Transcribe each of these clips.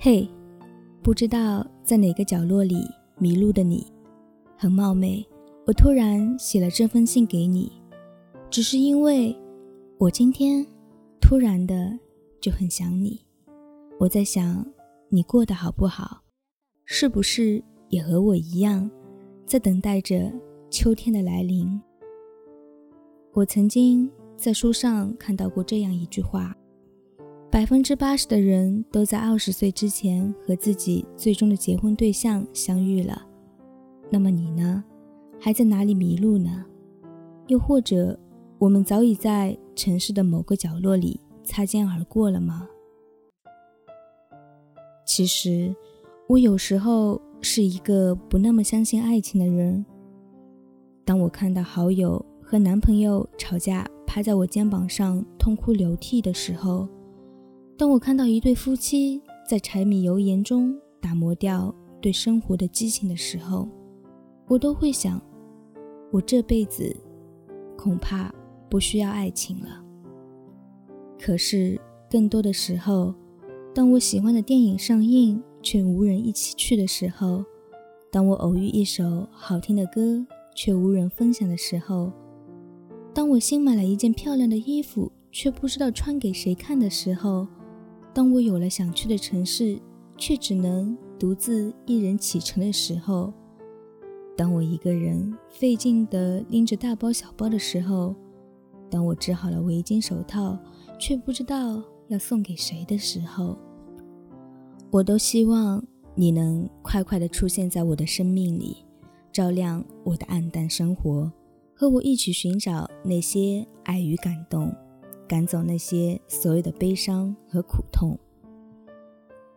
嘿，不知道在哪个角落里迷路的你，很冒昧，我突然写了这封信给你，只是因为我今天突然的就很想你。我在想你过得好不好，是不是也和我一样，在等待着秋天的来临？我曾经在书上看到过这样一句话。百分之八十的人都在二十岁之前和自己最终的结婚对象相遇了，那么你呢？还在哪里迷路呢？又或者，我们早已在城市的某个角落里擦肩而过了吗？其实，我有时候是一个不那么相信爱情的人。当我看到好友和男朋友吵架，趴在我肩膀上痛哭流涕的时候，当我看到一对夫妻在柴米油盐中打磨掉对生活的激情的时候，我都会想，我这辈子恐怕不需要爱情了。可是更多的时候，当我喜欢的电影上映却无人一起去的时候，当我偶遇一首好听的歌却无人分享的时候，当我新买了一件漂亮的衣服却不知道穿给谁看的时候，当我有了想去的城市，却只能独自一人启程的时候；当我一个人费劲地拎着大包小包的时候；当我织好了围巾手套，却不知道要送给谁的时候，我都希望你能快快地出现在我的生命里，照亮我的暗淡生活，和我一起寻找那些爱与感动。赶走那些所有的悲伤和苦痛。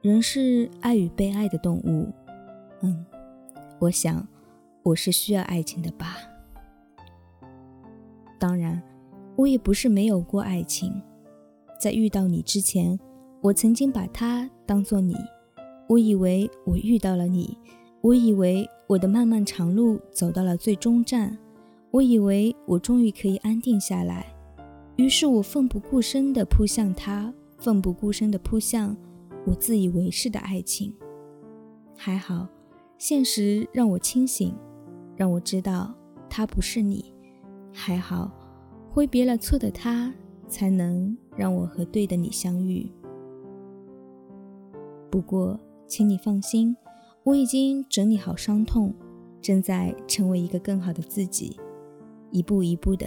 人是爱与被爱的动物，嗯，我想我是需要爱情的吧。当然，我也不是没有过爱情。在遇到你之前，我曾经把它当做你。我以为我遇到了你，我以为我的漫漫长路走到了最终站，我以为我终于可以安定下来。于是我奋不顾身地扑向他，奋不顾身地扑向我自以为是的爱情。还好，现实让我清醒，让我知道他不是你。还好，挥别了错的他，才能让我和对的你相遇。不过，请你放心，我已经整理好伤痛，正在成为一个更好的自己，一步一步地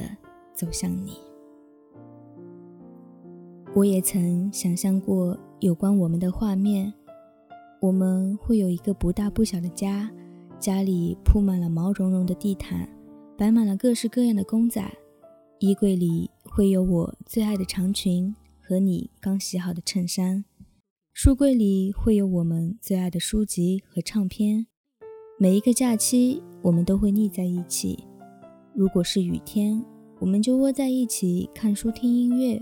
走向你。我也曾想象过有关我们的画面，我们会有一个不大不小的家，家里铺满了毛茸茸的地毯，摆满了各式各样的公仔，衣柜里会有我最爱的长裙和你刚洗好的衬衫，书柜里会有我们最爱的书籍和唱片。每一个假期，我们都会腻在一起。如果是雨天，我们就窝在一起看书、听音乐。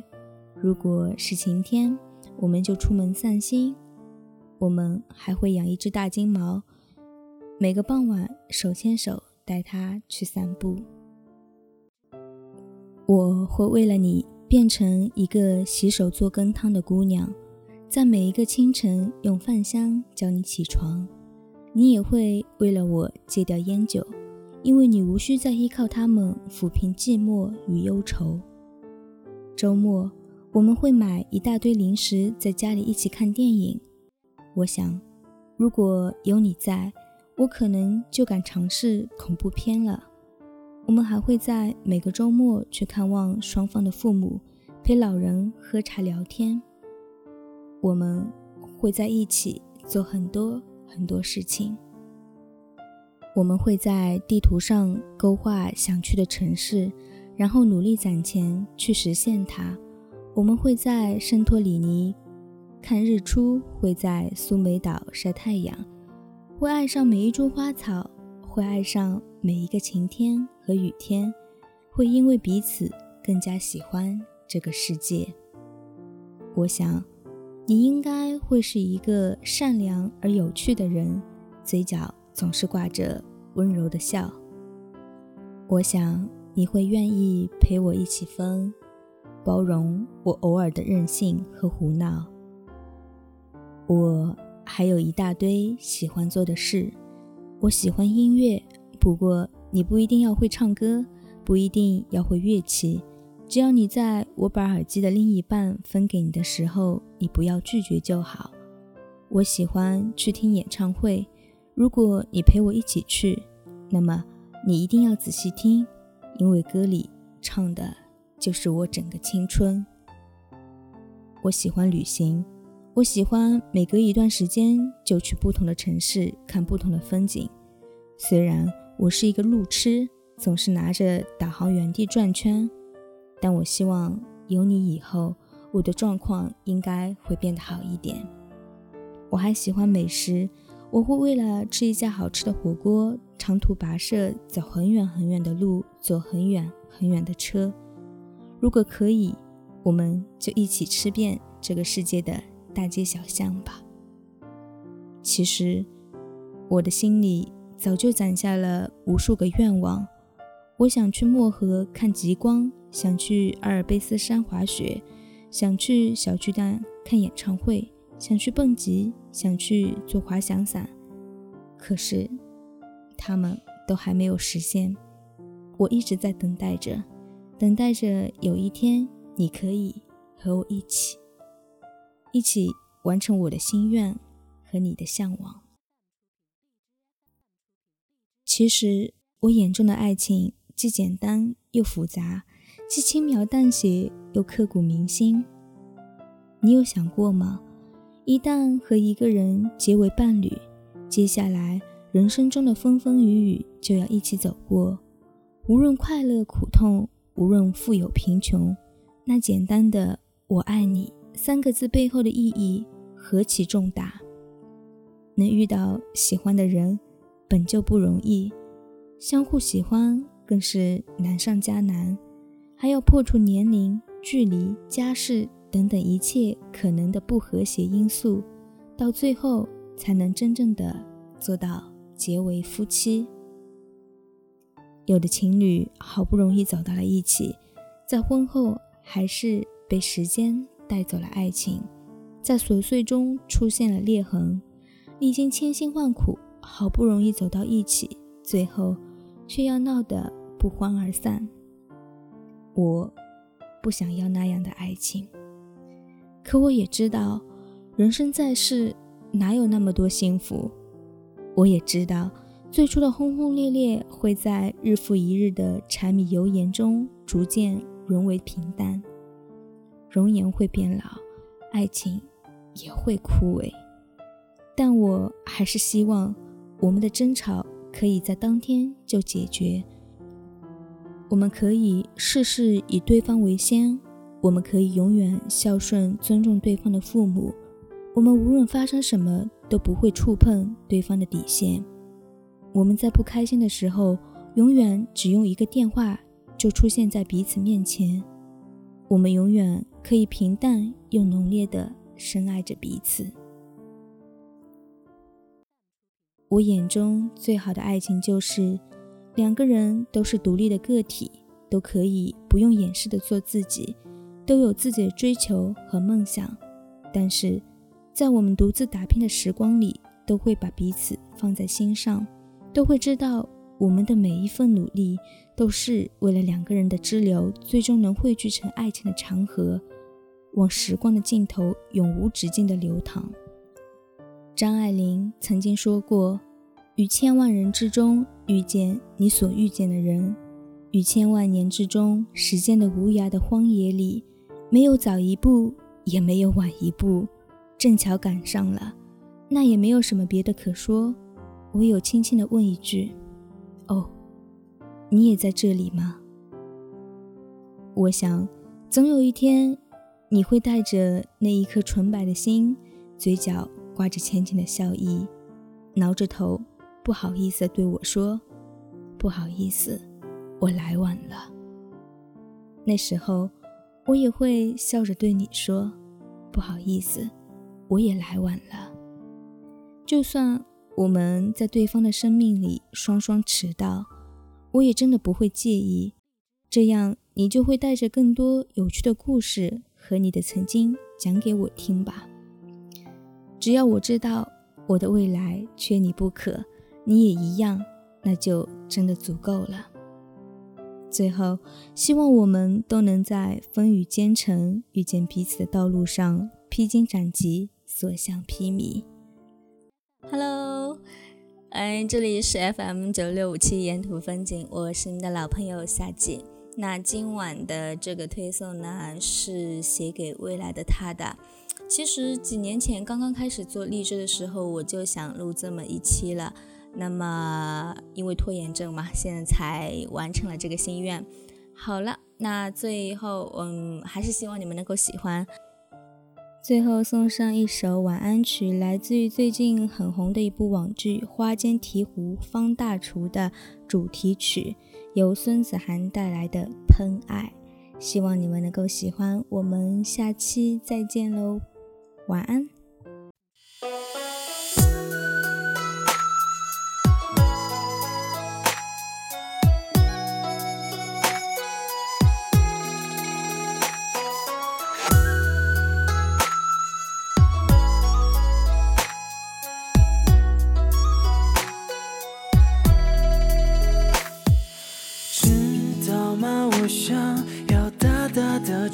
如果是晴天，我们就出门散心。我们还会养一只大金毛，每个傍晚手牵手带它去散步。我会为了你变成一个洗手做羹汤的姑娘，在每一个清晨用饭香叫你起床。你也会为了我戒掉烟酒，因为你无需再依靠它们抚平寂寞与忧愁。周末。我们会买一大堆零食，在家里一起看电影。我想，如果有你在，我可能就敢尝试恐怖片了。我们还会在每个周末去看望双方的父母，陪老人喝茶聊天。我们会在一起做很多很多事情。我们会在地图上勾画想去的城市，然后努力攒钱去实现它。我们会在圣托里尼看日出，会在苏梅岛晒太阳，会爱上每一株花草，会爱上每一个晴天和雨天，会因为彼此更加喜欢这个世界。我想，你应该会是一个善良而有趣的人，嘴角总是挂着温柔的笑。我想你会愿意陪我一起疯。包容我偶尔的任性和胡闹。我还有一大堆喜欢做的事。我喜欢音乐，不过你不一定要会唱歌，不一定要会乐器，只要你在我把耳机的另一半分给你的时候，你不要拒绝就好。我喜欢去听演唱会，如果你陪我一起去，那么你一定要仔细听，因为歌里唱的就是我整个青春。我喜欢旅行。我喜欢每隔一段时间就去不同的城市看不同的风景。虽然我是一个路痴，总是拿着导航原地转圈，但我希望有你以后，我的状况应该会变得好一点。我还喜欢美食，我会为了吃一家好吃的火锅，长途跋涉，走很远很远的路，坐很远很远的车。如果可以，我们就一起吃遍这个世界的。大街小巷吧。其实，我的心里早就攒下了无数个愿望。我想去漠河看极光，想去阿尔卑斯山滑雪，想去小巨蛋看演唱会，想去蹦极，想去做滑翔伞。可是，他们都还没有实现。我一直在等待着，等待着有一天你可以和我一起。一起完成我的心愿和你的向往。其实，我眼中的爱情既简单又复杂，既轻描淡写又刻骨铭心。你有想过吗？一旦和一个人结为伴侣，接下来人生中的风风雨雨就要一起走过，无论快乐苦痛，无论富有贫穷，那简单的“我爱你”。三个字背后的意义何其重大！能遇到喜欢的人本就不容易，相互喜欢更是难上加难，还要破除年龄、距离、家世等等一切可能的不和谐因素，到最后才能真正的做到结为夫妻。有的情侣好不容易走到了一起，在婚后还是被时间。带走了爱情，在琐碎中出现了裂痕，历经千辛万苦，好不容易走到一起，最后却要闹得不欢而散。我不想要那样的爱情，可我也知道，人生在世哪有那么多幸福？我也知道，最初的轰轰烈烈会在日复一日的柴米油盐中逐渐沦为平淡。容颜会变老，爱情也会枯萎，但我还是希望我们的争吵可以在当天就解决。我们可以事事以对方为先，我们可以永远孝顺尊重对方的父母，我们无论发生什么都不会触碰对方的底线。我们在不开心的时候，永远只用一个电话就出现在彼此面前。我们永远。可以平淡又浓烈的深爱着彼此。我眼中最好的爱情就是，两个人都是独立的个体，都可以不用掩饰的做自己，都有自己的追求和梦想，但是在我们独自打拼的时光里，都会把彼此放在心上，都会知道。我们的每一份努力，都是为了两个人的支流最终能汇聚成爱情的长河，往时光的尽头永无止境的流淌。张爱玲曾经说过：“于千万人之中遇见你所遇见的人，于千万年之中时间的无涯的荒野里，没有早一步，也没有晚一步，正巧赶上了，那也没有什么别的可说，唯有轻轻地问一句。”哦，你也在这里吗？我想，总有一天，你会带着那一颗纯白的心，嘴角挂着浅浅的笑意，挠着头，不好意思对我说：“不好意思，我来晚了。”那时候，我也会笑着对你说：“不好意思，我也来晚了。”就算。我们在对方的生命里双双迟到，我也真的不会介意。这样，你就会带着更多有趣的故事和你的曾经讲给我听吧。只要我知道我的未来缺你不可，你也一样，那就真的足够了。最后，希望我们都能在风雨兼程、遇见彼此的道路上披荆斩棘、所向披靡。Hello，哎，这里是 FM 九六五七沿途风景，我是你的老朋友夏季。那今晚的这个推送呢，是写给未来的他的。其实几年前刚刚开始做励志的时候，我就想录这么一期了。那么因为拖延症嘛，现在才完成了这个心愿。好了，那最后嗯，还是希望你们能够喜欢。最后送上一首晚安曲，来自于最近很红的一部网剧《花间提壶》方大厨的主题曲。由孙子涵带来的《喷爱》，希望你们能够喜欢。我们下期再见喽，晚安。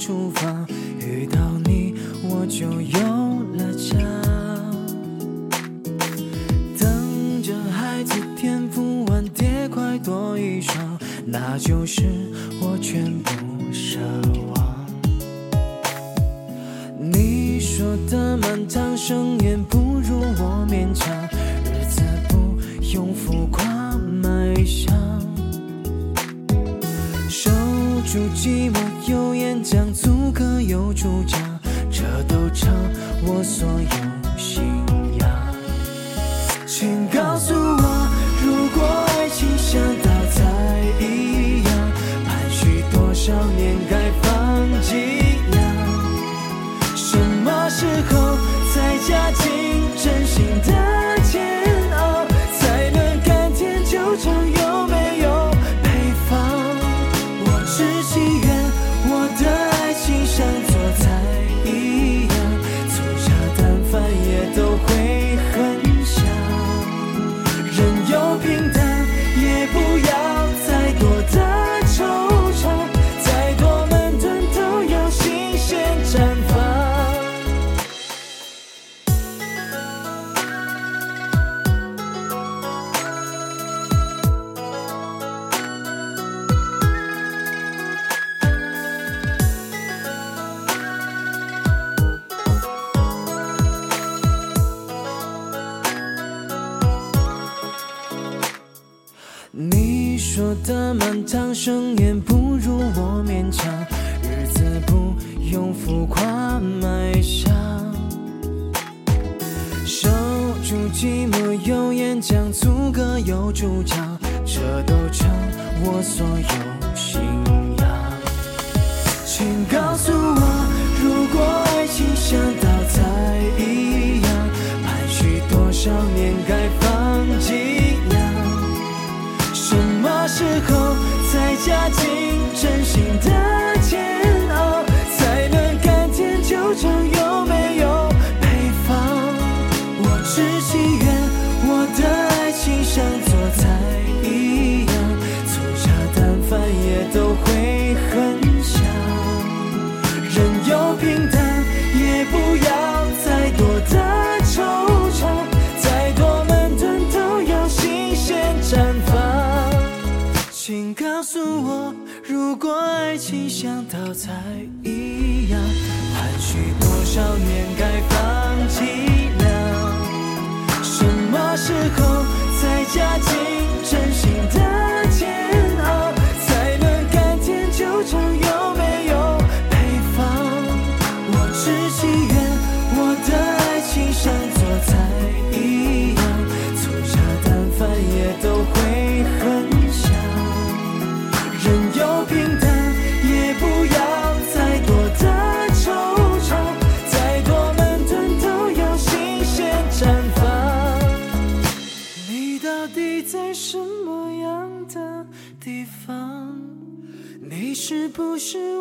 厨房遇到你，我就有了家。等着孩子天赋碗碟快多一双，那就是我全部奢望。你说的满堂盛宴不如我勉强，日子不用浮夸卖相，守住寂寞。睁眼不如我勉强，日子不用浮夸埋香，守住寂寞有演讲，足够有主张，这都成我所有信仰真心的不是